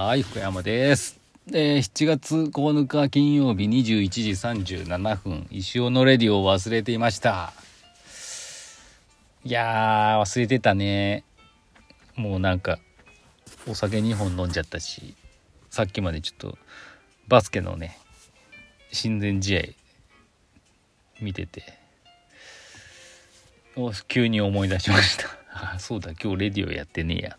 はい、福山です。えー7月9日金曜日21時37分、石尾のレディオを忘れていました。いやー、忘れてたね。もうなんか、お酒2本飲んじゃったし、さっきまでちょっと、バスケのね、親善試合、見てて、急に思い出しました。あそうだ、今日レディオやってねえや。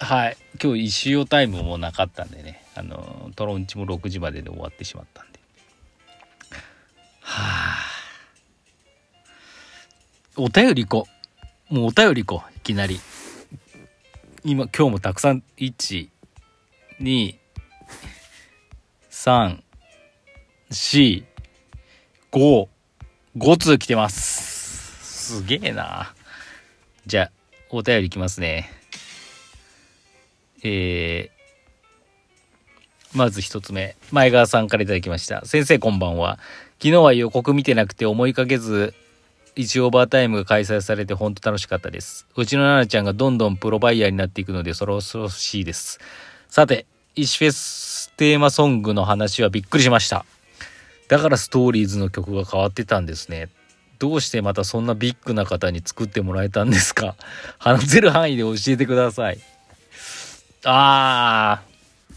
はい。今日石尾タイムもなかったんでね。あのトロンチも6時までで終わってしまったんで。はあ。お便り行こう。もうお便り行こう。いきなり。今今日もたくさん。1 2 3 4 5 5通来てます。すげえな。じゃあお便りいきますね。えーまず一つ目、前川さんからいただきました。先生こんばんは。昨日は予告見てなくて思いかけず、1オーバータイムが開催されて本当楽しかったです。うちの奈々ちゃんがどんどんプロバイヤーになっていくので、そろそろしいです。さて、石フェステーマソングの話はびっくりしました。だからストーリーズの曲が変わってたんですね。どうしてまたそんなビッグな方に作ってもらえたんですか？話せる範囲で教えてください。ああ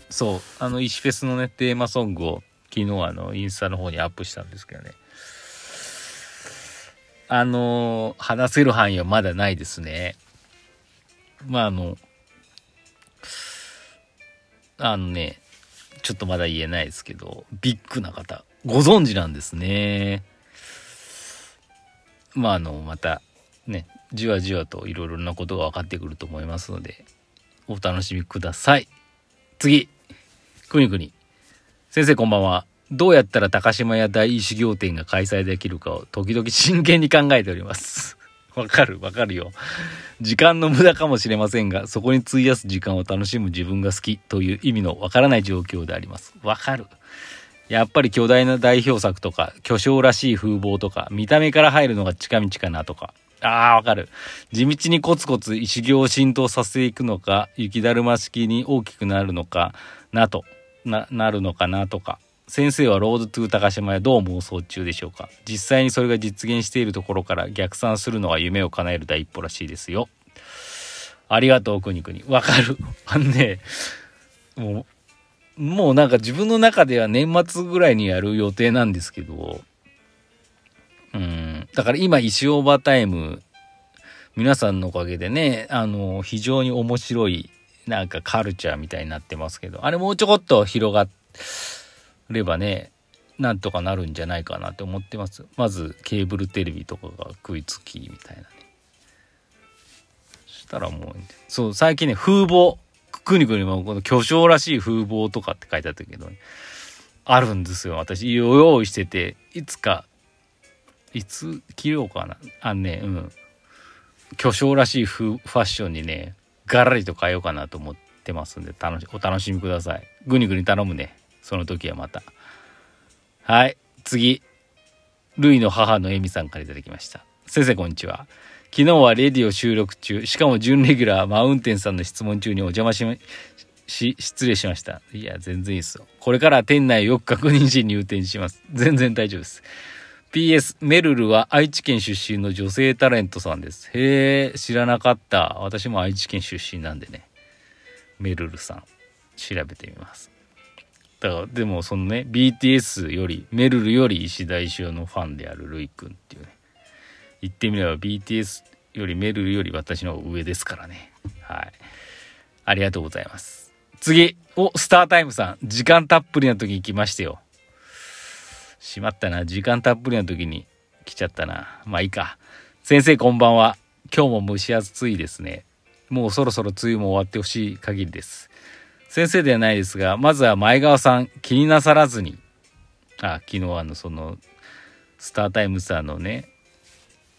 そう。あの石フェスのねテーマソングを昨日あのインスタの方にアップしたんですけどね。あの話せる範囲はまだないですね。まああのあのねちょっとまだ言えないですけどビッグな方ご存知なんですね。まああのまたねじわじわといろいろなことが分かってくると思いますのでお楽しみください。次。くにくに。先生こんばんは。どうやったら高島屋大修行展が開催できるかを時々真剣に考えております。わかるわかるよ。時間の無駄かもしれませんが、そこに費やす時間を楽しむ自分が好きという意味のわからない状況であります。わかる。やっぱり巨大な代表作とか、巨匠らしい風貌とか、見た目から入るのが近道かなとか。ああ、わかる。地道にコツコツ修行を浸透させていくのか、雪だるま式に大きくなるのかなと、な、なるのかなとか。先生はロードトゥー高島へどう妄想中でしょうか？実際にそれが実現しているところから逆算するのが夢を叶える第一歩らしいですよ。ありがとう、くにくに。わかる。あのね、もう、もうなんか自分の中では年末ぐらいにやる予定なんですけど、うん、だから今石オーバータイム皆さんのおかげでねあの非常に面白いなんかカルチャーみたいになってますけどあれもうちょこっと広がればねなんとかなるんじゃないかなと思ってます。まずケーブルテレビとかが食いつきみたいなね。そしたらもうそう最近ね風貌くにくにもこの巨匠らしい風貌とかって書いてあったけど、ね、あるんですよ私。用意してていつかいつ着ようかな。あのねうん。巨匠らしいフファッションにねガラリと変えようかなと思ってますんで楽しお楽しみください。ぐにぐに頼むね。その時はまた。はい。次。ルイの母のエミさんから頂きました。先生こんにちは。昨日はレディオ収録中。しかも準レギュラーマウンテンさんの質問中にお邪魔しし失礼しました。いや全然いいですよ。これから店内をよく確認し入店します。全然大丈夫です。PS メルルは愛知県出身の女性タレントさんです。へえ知らなかった。私も愛知県出身なんでね。メルルさん。調べてみます。だからでもそのね BTS よりメルルより石田石尾のファンであるルイくんっていうね。言ってみれば BTS よりメルルより私の上ですからね。はい。ありがとうございます。次おスタータイムさん。時間たっぷりな時に来ましたよ。しまったな。時間たっぷりの時に来ちゃったな。まあいいか。先生こんばんは。今日も蒸し暑いですね。もうそろそろ梅雨も終わってほしい限りです。先生ではないですが、まずは前川さん気になさらずに。あ、昨日あのその、スタータイムさんのね、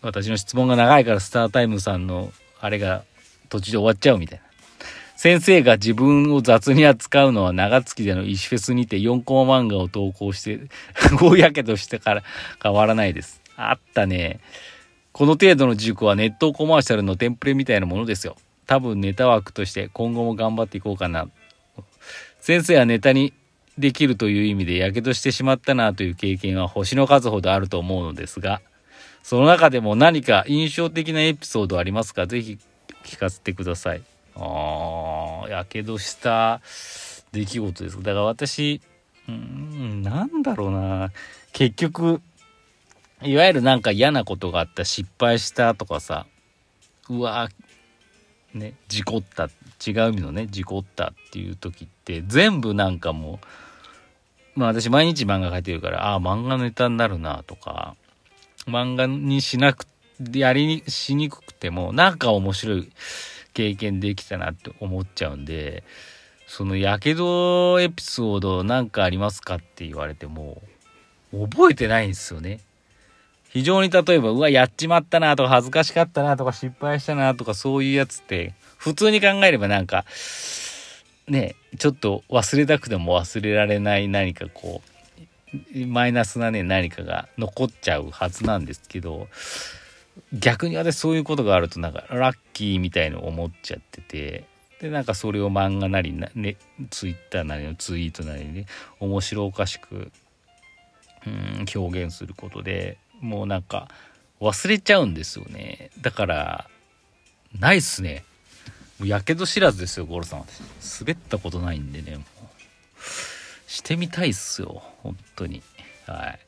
私の質問が長いからスタータイムさんのあれが途中で終わっちゃうみたいな。先生が自分を雑に扱うのは長月での石フェスにて4コマ漫画を投稿して、大やけどしてから変わらないです。あったね。この程度の塾はネットコマーシャルのテンプレみたいなものですよ。多分ネタ枠として今後も頑張っていこうかな。先生はネタにできるという意味で火傷してしまったなという経験は星の数ほどあると思うのですが、その中でも何か印象的なエピソードありますか？ぜひ聞かせてください。ああ、やけどした出来事です。だから私、うん、なんだろうな。結局、いわゆるなんか嫌なことがあった、失敗したとかさ、うわね、事故った、違う意味のね、事故ったっていう時って、全部なんかもう、まあ私毎日漫画描いてるから、ああ、漫画ネタになるなとか、漫画にしなく、やりに、しにくくても、なんか面白い経験できたなって思っちゃうんで、その、やけどエピソードなんかありますかって言われても、覚えてないんですよね。非常に例えば、うわ、やっちまったなとか、恥ずかしかったなとか、失敗したなとか、そういうやつって、普通に考えればなんか、ね、ちょっと忘れたくても忘れられない何かこう、マイナスなね何かが残っちゃうはずなんですけど逆に私そういうことがあるとなんかラッキーみたいの思っちゃってて。でなんかそれを漫画なりな、ね、ツイッターなりのツイートなりね面白おかしくうん表現することでもうなんか忘れちゃうんですよね。だからないっすね。やけど知らずですよゴロさん。滑ったことないんでねもう。してみたいっすよ本当に。はい。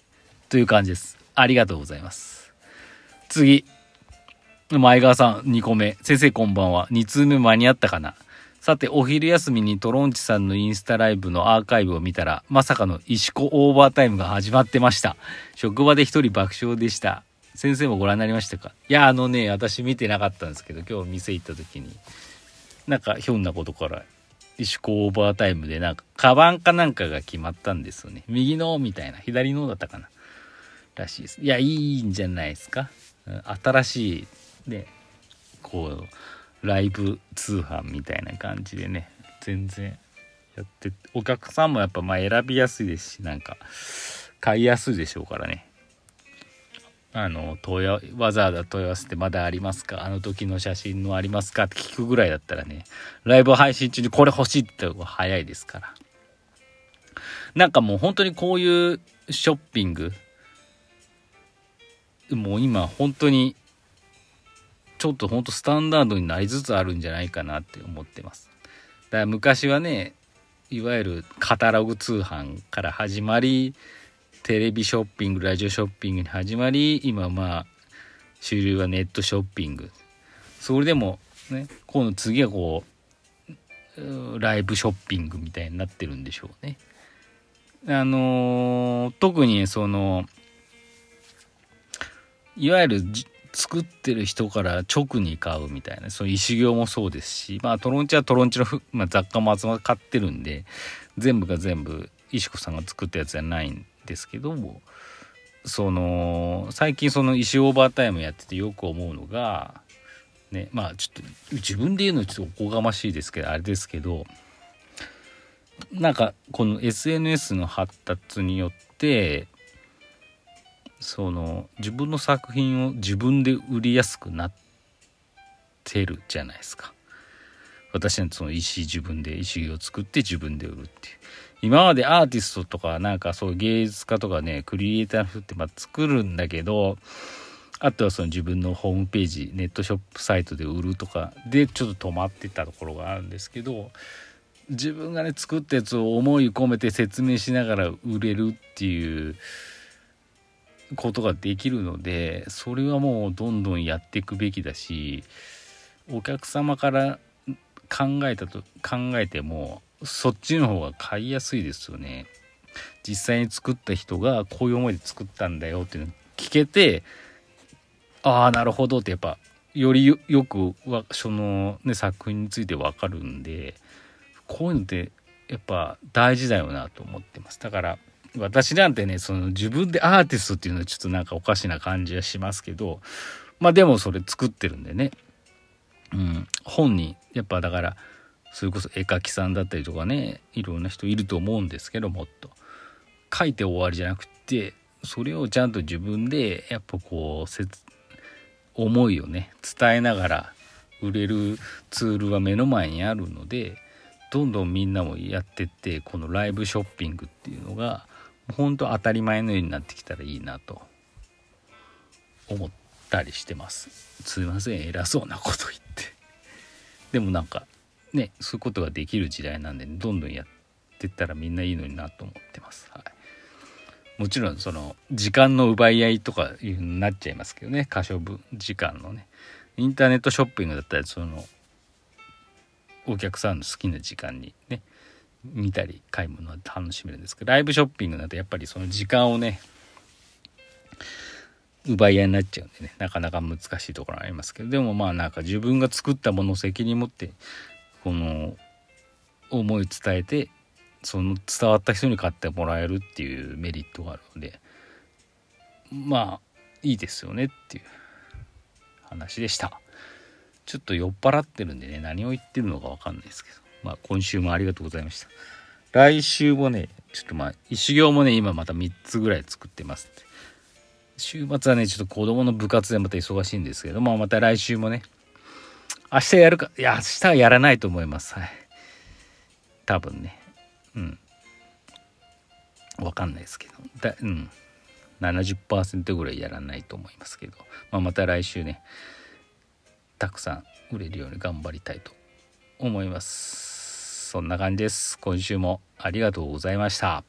という感じです。ありがとうございます。次前川さん2個目先生こんばんは2通目間に合ったかな？さてお昼休みにトロンチさんのインスタライブのアーカイブを見たらまさかの石子オーバータイムが始まってました職場で一人爆笑でした先生もご覧になりましたか？いやあのね私見てなかったんですけど今日店行った時になんかひょんなことから石子オーバータイムでなんか、カバンかなんかが決まったんですよね。右のみたいな、左のだったかな。らしいです。いや、いいんじゃないですか？新しい、ね、こう、ライブ通販みたいな感じでね、全然やって、お客さんもやっぱまあ選びやすいですし、なんか、買いやすいでしょうからね。あの問いわざわざ問い合わせてまだありますか？あの時の写真のありますか？って聞くぐらいだったらね、ライブ配信中にこれ欲しいって言った方が早いですから。なんかもう本当にこういうショッピング、もう今本当に、ちょっと本当スタンダードになりつつあるんじゃないかなって思ってます。だから昔はね、いわゆるカタログ通販から始まり、テレビショッピングラジオショッピングに始まり今まあ主流はネットショッピングそれでもね今度次はこうライブショッピングみたいになってるんでしょうね。あのー、特にそのいわゆる作ってる人から直に買うみたいなその石行もそうですしまあトロンチはトロンチの、まあ、雑貨も集まって買ってるんで全部が全部石子さんが作ったやつじゃないんですけどもその最近その石オーバータイムやっててよく思うのがねまあちょっと自分で言うのちょっとおこがましいですけどあれですけどなんかこの SNS の発達によってその自分の作品を自分で売りやすくなってるじゃないですか。私はその石自分で石を作って自分で売るっていう今までアーティストとかなんかそう芸術家とかねクリエイターの人ってまあ作るんだけどあとはその自分のホームページネットショップサイトで売るとかでちょっと止まってたところがあるんですけど自分がね作ったやつを思い込めて説明しながら売れるっていうことができるのでそれはもうどんどんやっていくべきだしお客様から考えたと考えてもそっちの方が買いやすいですよね。実際に作った人がこういう思いで作ったんだよっていうのを聞けてああなるほどってやっぱよりよくその、ね、作品について分かるんでこういうのってやっぱ大事だよなと思ってますだから私なんてねその自分でアーティストっていうのはちょっとなんかおかしな感じはしますけどまあでもそれ作ってるんでね、うん、本にやっぱだからそれこそ絵描きさんだったりとかねいろんな人いると思うんですけどもっと。書いて終わりじゃなくてそれをちゃんと自分でやっぱこうせ思いをね伝えながら売れるツールは目の前にあるのでどんどんみんなもやってってこのライブショッピングっていうのが本当当たり前のようになってきたらいいなと。思ったりしてます。すいません。偉そうなこと言って。でもなんかねそういうことができる時代なんでどんどんやってったらみんないいのになと思ってます、はい、もちろんその時間の奪い合いとかいうになっちゃいますけどね。可処分時間のね。インターネットショッピングだったらそのお客さんの好きな時間にね。見たり買い物は楽しめるんですけどライブショッピングだとやっぱりその時間をね奪い合いになっちゃうんでねなかなか難しいところありますけどでもまあなんか自分が作ったものを責任持ってこの思い伝えてその伝わった人に買ってもらえるっていうメリットがあるのでまあいいですよねっていう話でした。ちょっと酔っ払ってるんでね、何を言ってるのかわかんないですけど。まあ、今週もありがとうございました。来週もね、ちょっとまあ、修行もね、今また3つぐらい作ってます。週末はね、ちょっと子供の部活でまた忙しいんですけど、まあ、また来週もね、明日やるか、いや、明日はやらないと思います。はい。多分ね。うん。わかんないですけど。だうん。70%ぐらいやらないと思いますけど、まあ、また来週ね、たくさん売れるように頑張りたいと思います。そんな感じです。今週もありがとうございました。